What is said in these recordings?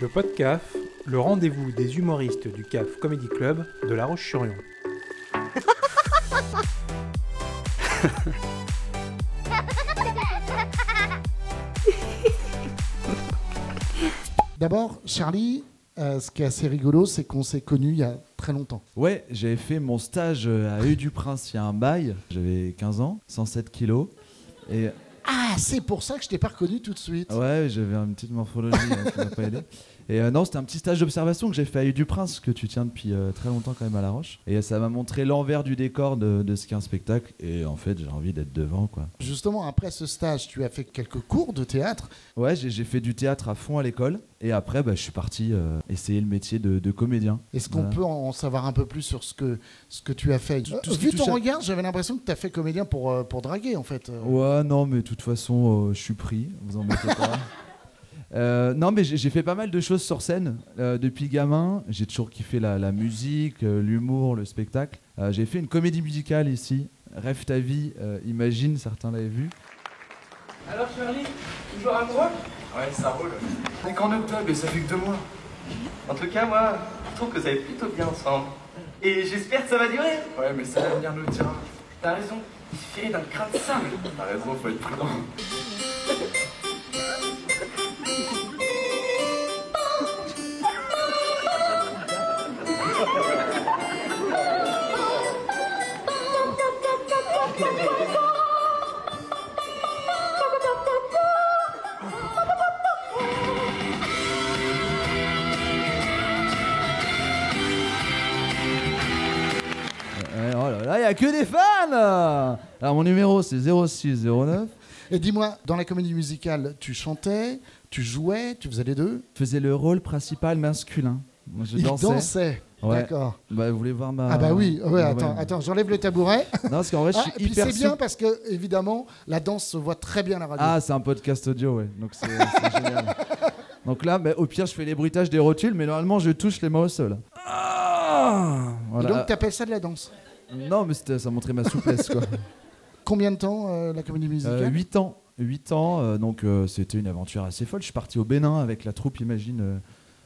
Le podcast, le rendez-vous des humoristes du CAF Comedy Club de La Roche-sur-Yon. D'abord, Charlie, euh, ce qui est assez rigolo, c'est qu'on s'est connus il y a très longtemps. Ouais, j'avais fait mon stage euh, à Eux du Prince il y a un bail. J'avais 15 ans, 107 kilos. Et Ah, c'est pour ça que je t'ai pas reconnu tout de suite. ouais, j'avais une petite morphologie hein, qui m'a pas aidé. Et euh, non, c'était un petit stage d'observation que j'ai fait à Eux du Prince, que tu tiens depuis euh, très longtemps quand même à La Roche. Et ça m'a montré l'envers du décor de, de ce qu'est un spectacle. Et en fait, j'ai envie d'être devant, quoi. Justement, après ce stage, tu as fait quelques cours de théâtre. Ouais, j'ai fait du théâtre à fond à l'école. Et après, bah, je suis parti euh, essayer le métier de, de comédien. Est-ce qu'on Voilà. peut en savoir un peu plus sur ce que, ce que tu as fait? Tout- tout Vu ton regard, j'avais l'impression que tu as fait comédien pour, pour draguer, en fait. Ouais, non, mais de toute façon, je suis pris, vous embêtez pas. Euh, non, mais j'ai fait pas mal de choses sur scène euh, depuis gamin. J'ai toujours kiffé la, la musique, euh, l'humour, le spectacle. Euh, j'ai fait une comédie musicale ici, Rêve ta vie, euh, imagine, certains l'avaient vu. Alors Charlie, toujours amoureux? Ouais, ça roule. On est qu'en octobre et ça fait que deux mois. En tout cas, moi, je trouve que vous allez plutôt bien ensemble. Et j'espère que ça va durer. Ouais, mais ça l'avenir nous le dira. T'as raison, il suffit d'un de sable. T'as raison, faut être prudent. Il a que des fans Alors mon numéro c'est 0609. Et dis-moi, dans la comédie musicale, tu chantais, tu jouais, tu faisais les deux? Je faisais le rôle principal masculin. Moi, je Il dansais. dansait. Ouais. D'accord. Bah, vous voulez voir ma. Ah bah oui, ouais, attends, attends, j'enlève le tabouret. Non, parce qu'en vrai, je Ah, suis et puis hyper c'est bien parce que, évidemment, la danse se voit très bien à la radio. Ah, c'est un podcast audio, ouais. Donc c'est génial. Donc là, bah, au pire, je fais les bruitages des rotules, mais normalement, je touche les mains au sol. Ah Et Voilà. donc, tu appelles ça de la danse? Non, mais ça montrait ma souplesse, quoi. Combien de temps, euh, la comédie musicale 8 ans. 8 ans, euh, donc euh, c'était une aventure assez folle. Je suis parti au Bénin avec la troupe Imagine, euh,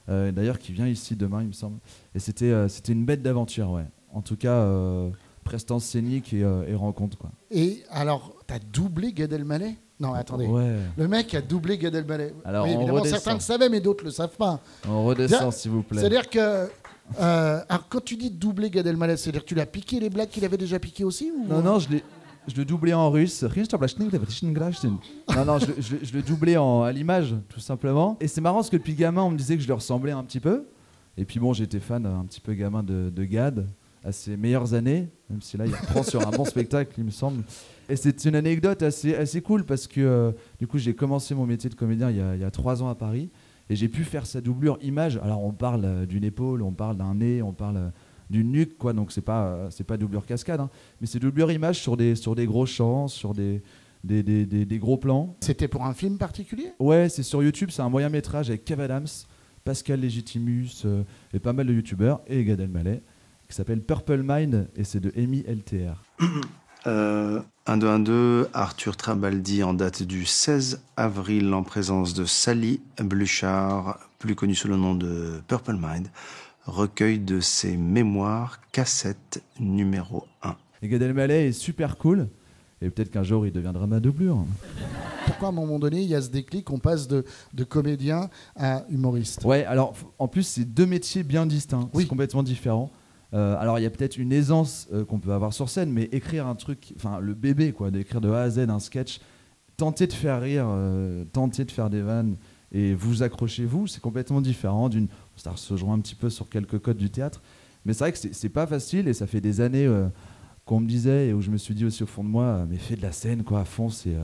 euh, d'ailleurs, qui vient ici demain, il me semble. Et c'était euh, c'était une bête d'aventure, ouais. En tout cas, euh, prestance scénique et, euh, et rencontre, quoi. Et alors, t'as doublé Gad Elmaleh? Non, attendez. Ouais. Le mec a doublé Gad Elmaleh. Alors, oui, évidemment, certains le savaient, mais d'autres le savent pas. On redescend, s'il vous plaît. C'est-à-dire que. Euh, alors, quand tu dis doubler Gad Elmaleh, c'est-à-dire que tu l'as piqué les blagues qu'il avait déjà piquées aussi. Non, non, je le doublais en russe. Non, non, je, le- doublais en, à l'image, tout simplement. Et c'est marrant parce que depuis gamin, on me disait que je le ressemblais un petit peu. Et puis bon, j'étais fan euh, un petit peu gamin de, Gad à ses meilleures années, même si là, il reprend sur un bon spectacle, il me semble. Et c'est une anecdote assez, assez cool parce que euh, du coup, j'ai commencé mon métier de comédien il y a trois ans à Paris. Et j'ai pu faire sa doublure image. Alors, on parle euh, d'une épaule, on parle d'un nez, on parle euh, d'une nuque, quoi. Donc, c'est pas, euh, c'est pas doublure cascade. hein. Mais c'est doublure image sur des, sur des gros champs, sur des, des, des, des- des gros plans. C'était pour un film particulier? Ouais, c'est sur YouTube, c'est un moyen métrage avec Kev Adams, Pascal Legitimus euh, et pas mal de youtubeurs et Gad Elmaleh qui s'appelle Purple Mind et c'est de Amy LTR. Euh, 1, 2, 1, 2, Arthur Trabaldi en date du 16 avril en présence de Sally Bluchard, plus connue sous le nom de Purple Mind, recueil de ses mémoires, cassette numéro 1. Et Gad Elmaleh est super cool et peut-être qu'un jour il deviendra ma doublure. Pourquoi à un moment donné, il y a ce déclic, on passe de, de comédien à humoriste? Ouais, alors en plus c'est deux métiers bien distincts, Oui. c'est complètement différent. Euh, alors il y a peut-être une aisance euh, qu'on peut avoir sur scène, mais écrire un truc, enfin le bébé quoi, d'écrire de A à Z un sketch, tenter de faire rire, euh, tenter de faire des vannes et vous accrochez-vous, c'est complètement différent. D'une, ça se rejoint un petit peu sur quelques codes du théâtre, mais c'est vrai que c'est- pas facile et ça fait des années qu'on me disait et où je me suis dit aussi au fond de moi, mais fais de la scène quoi, à fond, c'est,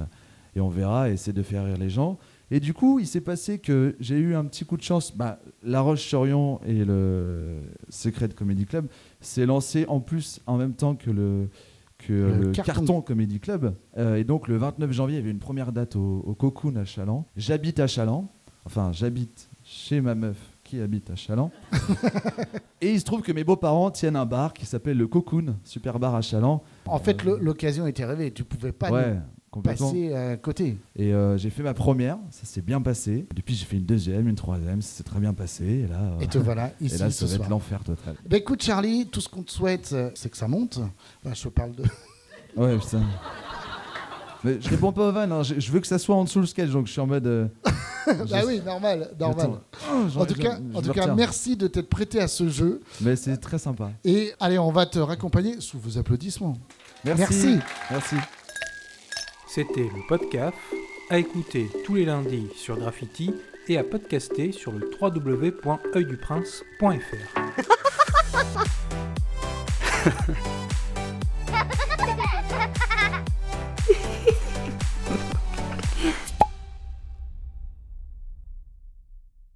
et on verra, essaie de faire rire les gens. Et du coup, il s'est passé que j'ai eu un petit coup de chance. Bah, la Roche-sur-Yon et le Secret Comedy Club s'est lancé en plus en même temps que le, que Le le, carton. carton. Comedy Club. Euh, et donc, le 29 janvier, il y avait une première date au, au Cocoon à Chaland. J'habite à Chaland. Enfin, j'habite chez ma meuf qui habite à Chaland. et il se trouve que mes beaux-parents tiennent un bar qui s'appelle le Cocoon, super bar à Chaland. En fait, le- l'occasion était rêvée. Tu pouvais pas. Ouais. Complètement. passé à côté. Et euh, j'ai fait ma première, ça s'est bien passé. Depuis, j'ai fait une deuxième, une troisième, ça s'est très bien passé. Et là, euh, Et te voilà et ici là ce ça va soir. être l'enfer total. Bah écoute Charlie, tout ce qu'on te souhaite, euh, c'est que ça monte. Enfin, je te parle de... Ouais, putain. Mais je réponds pas aux vannes, hein. je, je veux que ça soit en dessous le sketch, donc je suis en mode. euh, bah oui, normal, normal. Attends. Oh, En tout cas, en tout cas merci de t'être prêté à ce jeu. Mais c'est très sympa. Et allez, on va te raccompagner sous vos applaudissements. Merci. Merci. Merci. C'était le podcast à écouter tous les lundis sur Graffiti et à podcaster sur le www.oeilduprince.fr.